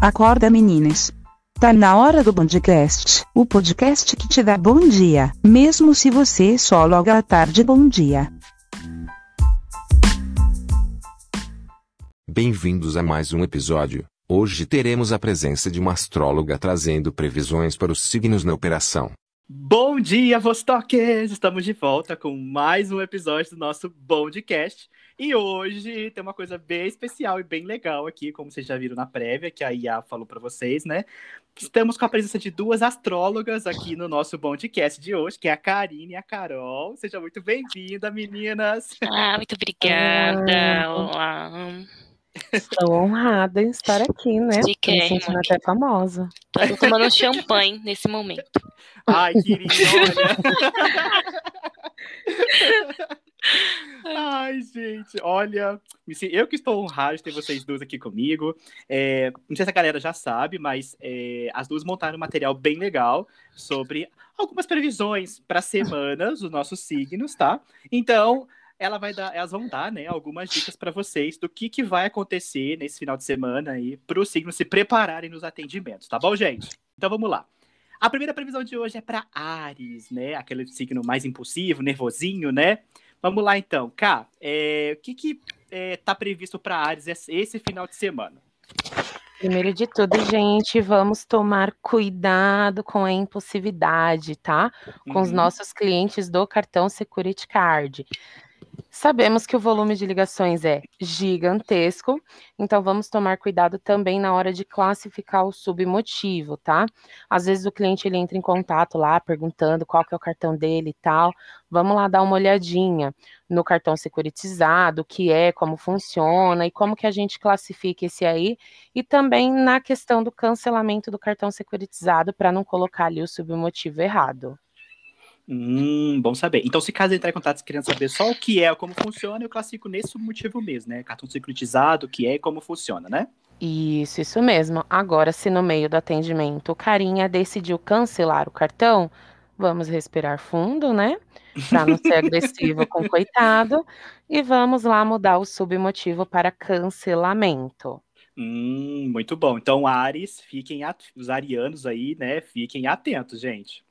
Acorda meninas. Tá na hora do Bondcast, o podcast que te dá bom dia, mesmo se você só loga à tarde bom dia. Bem-vindos a mais um episódio. Hoje teremos a presença de uma astróloga trazendo previsões para os signos na operação. Bom dia, Vostokers! Estamos de volta com mais um episódio do nosso Bondcast. E hoje tem uma coisa bem especial e bem legal aqui, como vocês já viram na prévia, que a IA falou para vocês, né? Estamos com a presença de duas astrólogas aqui no nosso Bondcast de hoje, que é a Karine e a Carol. Seja muito bem-vinda, meninas! Ah, muito obrigada! Olá! Estou honrada em estar aqui, né? De Tô me quem, sentindo mãe? até famosa. Tô tomando um champanhe nesse momento. Ai, querida! Ai, gente, olha, sin- eu que estou honrado de ter vocês duas aqui comigo. É, não sei se a galera já sabe, mas é, as duas montaram um material bem legal sobre algumas previsões para semanas dos nossos signos, tá? Então, ela vai dar, elas vão dar, né, algumas dicas para vocês do que, que vai acontecer nesse final de semana aí, para os signos se prepararem nos atendimentos, tá bom, gente? Então vamos lá. A primeira previsão de hoje é para Ares, né? Aquele signo mais impulsivo, nervosinho, né? Vamos lá então, Cá. é, o que que é, tá previsto para Ares esse, final de semana? Primeiro de tudo, gente, vamos tomar cuidado com a impulsividade, tá? Com os Uhum. nossos clientes do cartão Security Card. Sabemos que o volume de ligações é gigantesco, então vamos tomar cuidado também na hora de classificar o submotivo, tá? Às vezes o cliente ele entra em contato lá perguntando qual que é o cartão dele e tal. Vamos lá dar uma olhadinha no cartão securitizado, o que é, como funciona e como que a gente classifica esse aí, e também na questão do cancelamento do cartão securitizado para não colocar ali o submotivo errado. Hum, bom saber. Então, se caso entrar em contato querendo saber só o que é, como funciona, eu classifico nesse motivo mesmo, né? Cartão securitizado, o que é e como funciona, né? Isso, isso mesmo. Agora, se no meio do atendimento o carinha decidiu cancelar o cartão, vamos respirar fundo, né? Para não ser agressivo com o coitado. E vamos lá mudar o submotivo para cancelamento. Hum, muito bom. Então, Ares, fiquem at... os arianos aí, né? Fiquem atentos, gente.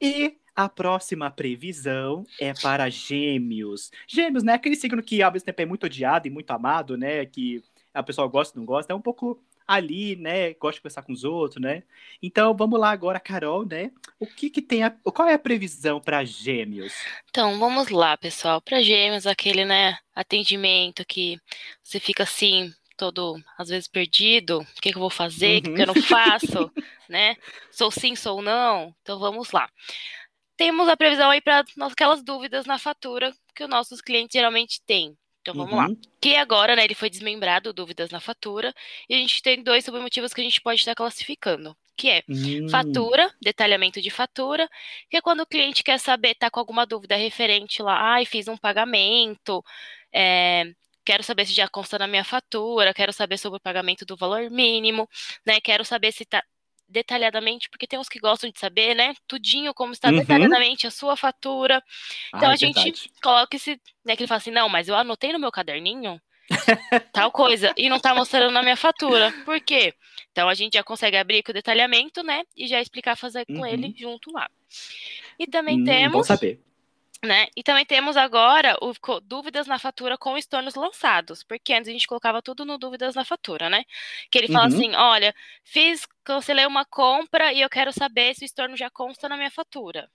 E a próxima previsão é para Gêmeos. Gêmeos, né? Aquele signo que ao mesmo tempo é muito odiado e muito amado, né? Que a pessoa gosta e não gosta, é um pouco ali, né? Gosta de conversar com os outros, né? Então, vamos lá agora, Carol, né? O que que tem a... Qual é a previsão para Gêmeos? Então, vamos lá, pessoal. Para gêmeos, aquele, né, atendimento que você fica assim, todo, às vezes, perdido. O que que eu vou fazer? O que que eu não faço? né? Sou sim, sou não? Então, vamos lá. Temos a previsão aí para aquelas dúvidas na fatura que os nossos clientes geralmente têm. Então, vamos lá. Uhum. Que agora, né, ele foi desmembrado, dúvidas na fatura, e a gente tem dois submotivos que a gente pode estar classificando, que é Hum, fatura, detalhamento de fatura, que é quando o cliente quer saber, tá com alguma dúvida referente lá, ai, fiz um pagamento, é, quero saber se já consta na minha fatura, quero saber sobre o pagamento do valor mínimo, né, quero saber se tá detalhadamente, porque tem uns que gostam de saber, né, tudinho como está Uhum. detalhadamente a sua fatura, então ah, a é gente verdade. coloca esse, né, que ele fala assim, não, mas eu anotei no meu caderninho tal coisa e não tá mostrando na minha fatura. Por quê? Então a gente já consegue abrir com o detalhamento, né, e já explicar fazer com Uhum. ele junto lá. E também Hum, bom temos, saber. Né, e também temos agora o dúvidas na fatura com estornos lançados, porque antes a gente colocava tudo no dúvidas na fatura, né? Que ele fala Uhum. assim, olha, fiz, cancelei uma compra e eu quero saber se o estorno já consta na minha fatura.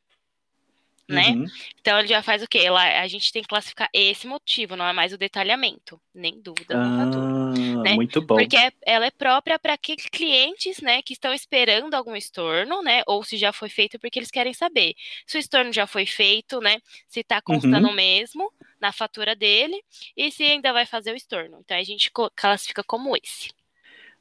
Né? Uhum. Então ele já faz o quê? Lá, a gente tem que classificar esse motivo, não é mais o detalhamento, nem dúvida na fatura. Né? muito bom. Porque ela é própria para aqueles clientes, né, que estão esperando algum estorno, né, ou se já foi feito porque eles querem saber se o estorno já foi feito, né, se está constando Uhum. mesmo na fatura dele e se ainda vai fazer o estorno. Então a gente classifica como esse.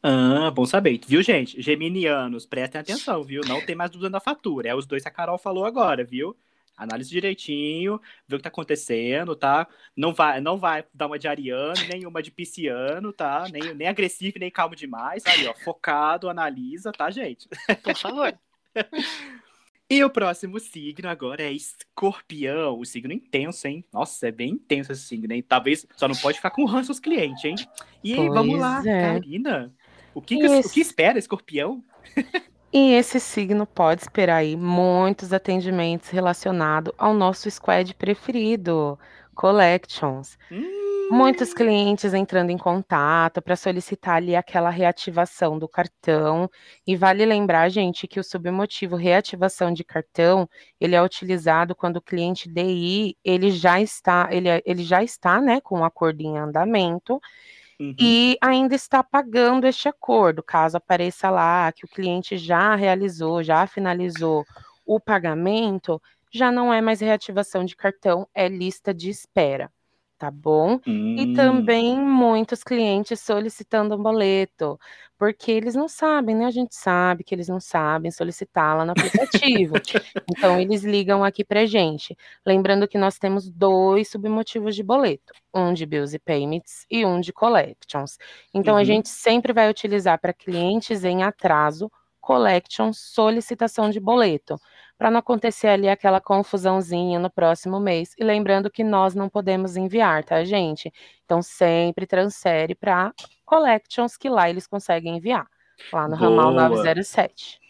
Ah, bom saber. Viu, gente? Geminianos, prestem atenção, viu? Não tem mais dúvida na fatura. É os dois que a Carol falou agora, viu? Análise direitinho, vê o que tá acontecendo, tá? Não vai, não vai dar uma de ariano, nem uma de pisciano, tá? Nem, nem agressivo, nem calmo demais. Aí, ó, focado, analisa, tá, gente? Por favor. E o próximo signo agora é escorpião. O signo intenso, hein? Nossa, é bem intenso esse signo, hein? Talvez só não pode ficar com ranço os clientes, hein? E aí, vamos lá, é. Karina. O que, que o que espera, escorpião? E esse signo pode esperar aí muitos atendimentos relacionados ao nosso squad preferido, Collections. Hum. Muitos clientes entrando em contato para solicitar ali aquela reativação do cartão. E vale lembrar, gente, que o submotivo reativação de cartão, ele é utilizado quando o cliente DI, ele já está, ele, é, ele já está, né, com o um acordo em andamento. Uhum. E ainda está pagando este acordo, caso apareça lá que o cliente já realizou, já finalizou o pagamento, já não é mais reativação de cartão, é lista de espera tá bom? Hum. E também muitos clientes solicitando um boleto, porque eles não sabem, né? A gente sabe que eles não sabem solicitar lá no aplicativo. então, eles ligam aqui pra gente. Lembrando que nós temos dois submotivos de boleto: um de bills e payments e um de collections. Então, uhum. a gente sempre vai utilizar para clientes em atraso collection solicitação de boleto para não acontecer ali aquela confusãozinha no próximo mês. E lembrando que nós não podemos enviar, tá, gente? Então sempre transfere para Collections, que lá eles conseguem enviar, lá no Boa. ramal 907.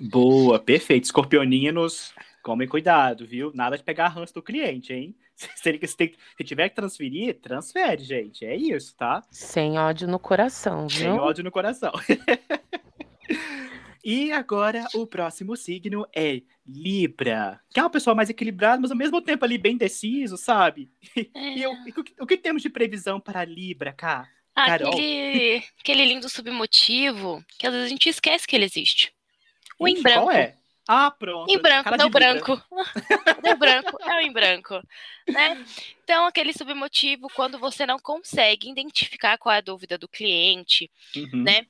Boa, perfeito. Escorpioninos, tomem cuidado, viu? Nada de pegar ranço do cliente, hein? Se, ele, se, tem, se tiver que transferir, transfere, gente. É isso, tá? Sem ódio no coração, viu? Sem ódio no coração. E agora o próximo signo é Libra, que é uma pessoa mais equilibrada, mas ao mesmo tempo ali bem deciso, sabe? É. E, eu, o, que, o, que, temos de previsão para Libra, cá? Ah, aquele, aquele lindo submotivo que às vezes a gente esquece que ele existe. O em branco. Qual é? Ah, pronto. Em branco, deu branco. deu branco, é o em branco. Né? Então, aquele submotivo, quando você não consegue identificar qual é a dúvida do cliente, uhum. né?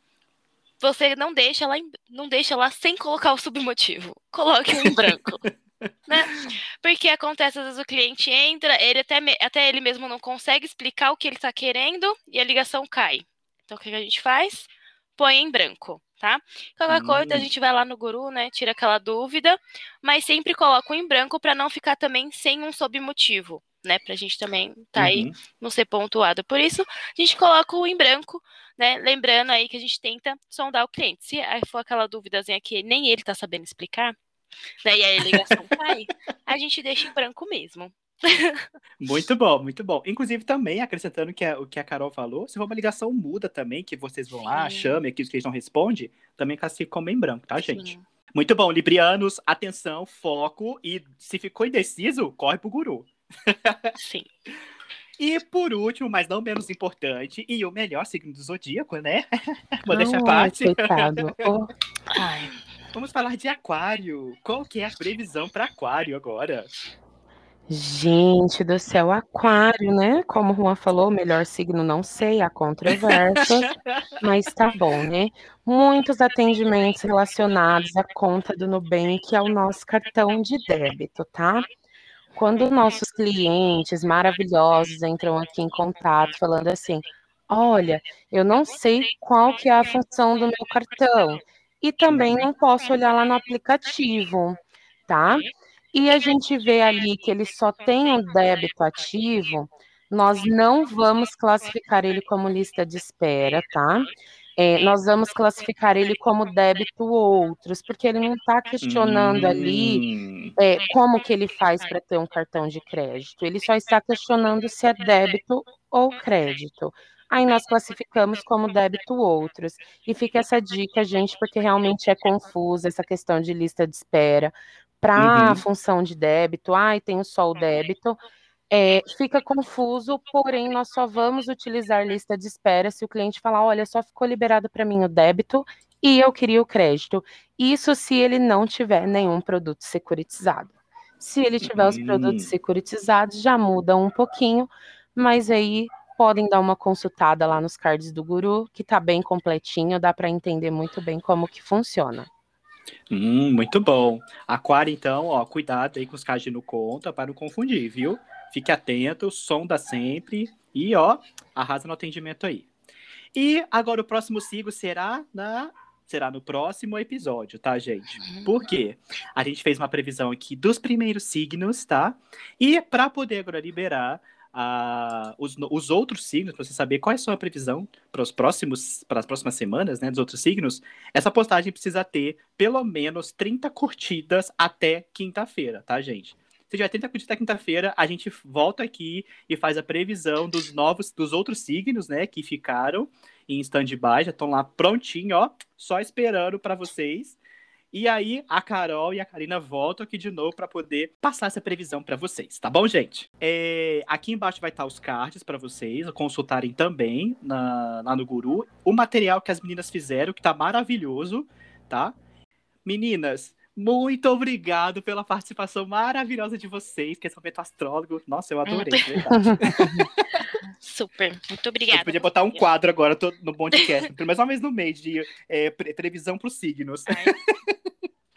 Você não deixa lá, não deixa lá sem colocar o submotivo. Coloque em branco. né? Porque acontece, às vezes o cliente entra, ele até, até ele mesmo não consegue explicar o que ele está querendo e a ligação cai. Então, o que a gente faz? Põe em branco, tá? Qualquer hum. coisa, a gente vai lá no guru, né? Tira aquela dúvida, mas sempre coloca em branco para não ficar também sem um submotivo né? Pra gente também tá uhum. aí não ser pontuado. Por isso, a gente coloca o em branco, né? Lembrando aí que a gente tenta sondar o cliente. Se for aquela dúvidazinha que nem ele tá sabendo explicar, né? E a ligação cai, a gente deixa em branco mesmo. muito bom, muito bom. Inclusive, também, acrescentando que a, o que a Carol falou, se for uma ligação muda também, que vocês vão Sim. lá, chamem aqui os que eles não respondem, também classifica como em branco, tá, gente? Sim. Muito bom, Librianos, atenção, foco, e se ficou indeciso, corre pro guru. Sim. E por último, mas não menos importante, e o melhor signo do zodíaco, né? Vou deixar a parte. Oh. Vamos falar de aquário. Qual que é a previsão para aquário agora? Gente do céu, aquário, né? Como o Juan falou, o melhor signo não sei, há controvérsia, mas tá bom, né? Muitos atendimentos relacionados à conta do Nubank ao nosso cartão de débito, tá? Quando nossos clientes maravilhosos entram aqui em contato falando assim, olha, eu não sei qual que é a função do meu cartão e também não posso olhar lá no aplicativo, tá? E a gente vê ali que ele só tem um débito ativo, nós não vamos classificar ele como lista de espera, tá? É, nós vamos classificar ele como débito outros, porque ele não está questionando ali hum. é, como que ele faz para ter um cartão de crédito. Ele só está questionando se é débito ou crédito. Aí nós classificamos como débito outros. E fica essa dica, gente, porque realmente é confusa essa questão de lista de espera. Para uhum. a função de débito, ai, tenho só o débito é, fica confuso, porém nós só vamos utilizar lista de espera se o cliente falar, olha, só ficou liberado para mim o débito e eu queria o crédito. Isso se ele não tiver nenhum produto securitizado. Se ele tiver os produtos securitizados, já muda um pouquinho, mas aí podem dar uma consultada lá nos cards do Guru, que está bem completinho, dá para entender muito bem como que funciona. Hum, muito bom. Aquário, então, ó, cuidado aí com os cards no conta para não confundir, viu? Fique atento, sonda sempre e, ó, arrasa no atendimento aí. E agora o próximo sigo será na será no próximo episódio, tá, gente? Por quê? A gente fez uma previsão aqui dos primeiros signos, tá? E para poder agora liberar a, os, os outros signos, para você saber qual é a previsão para os próximos, para as próximas semanas, né, dos outros signos, essa postagem precisa ter pelo menos 30 curtidas até quinta-feira, tá, gente? Se tiver 30 curtidas até quinta-feira, a gente volta aqui e faz a previsão dos novos, dos outros signos, né, que ficaram em stand-by, já estão lá prontinho, ó, só esperando para vocês. E aí, a Carol e a Karina voltam aqui de novo para poder passar essa previsão para vocês, tá bom, gente? É, aqui embaixo vai estar os cards para vocês consultarem também na, lá no Guru. O material que as meninas fizeram, que tá maravilhoso, tá? Meninas, muito obrigado pela participação maravilhosa de vocês, que é momento astrólogo. Nossa, eu adorei, verdade. Super, muito obrigada. Eu podia botar um quadro agora no podcast, pelo menos uma vez no mês, de é, previsão para os signos. Ai.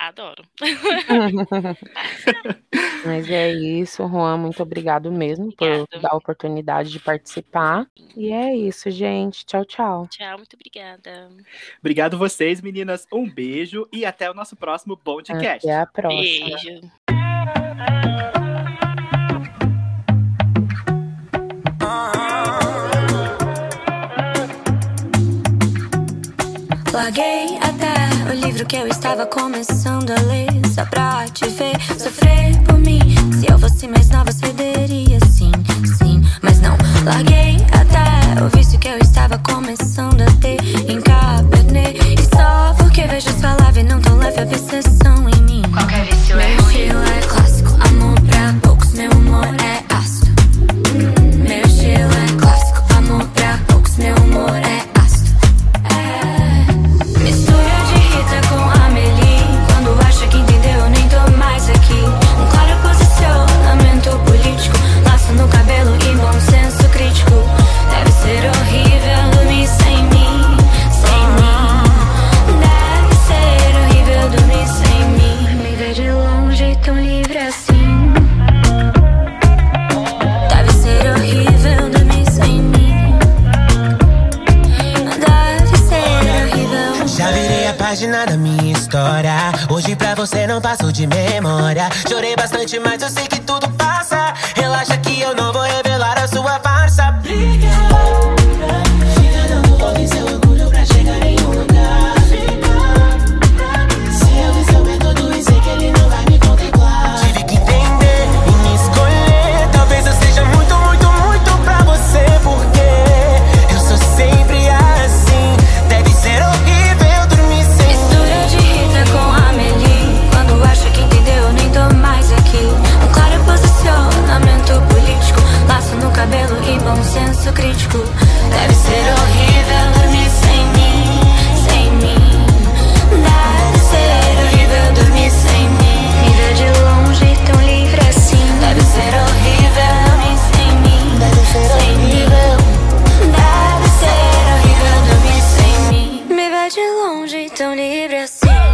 Adoro. Mas é isso, Juan. Muito obrigado mesmo Obrigada. por dar a oportunidade de participar. E é isso, gente. Tchau, tchau. Tchau, muito obrigada. Obrigado vocês, meninas. Um beijo e até o nosso próximo podcast. Até a próxima. Beijo. Que eu estava começando a ler Só pra te ver sofrer por mim. Se eu fosse mais nova cederia sim, sim Mas não, larguei até o vício que eu estava começando Chorei bastante, mas eu longe, tão livre assim.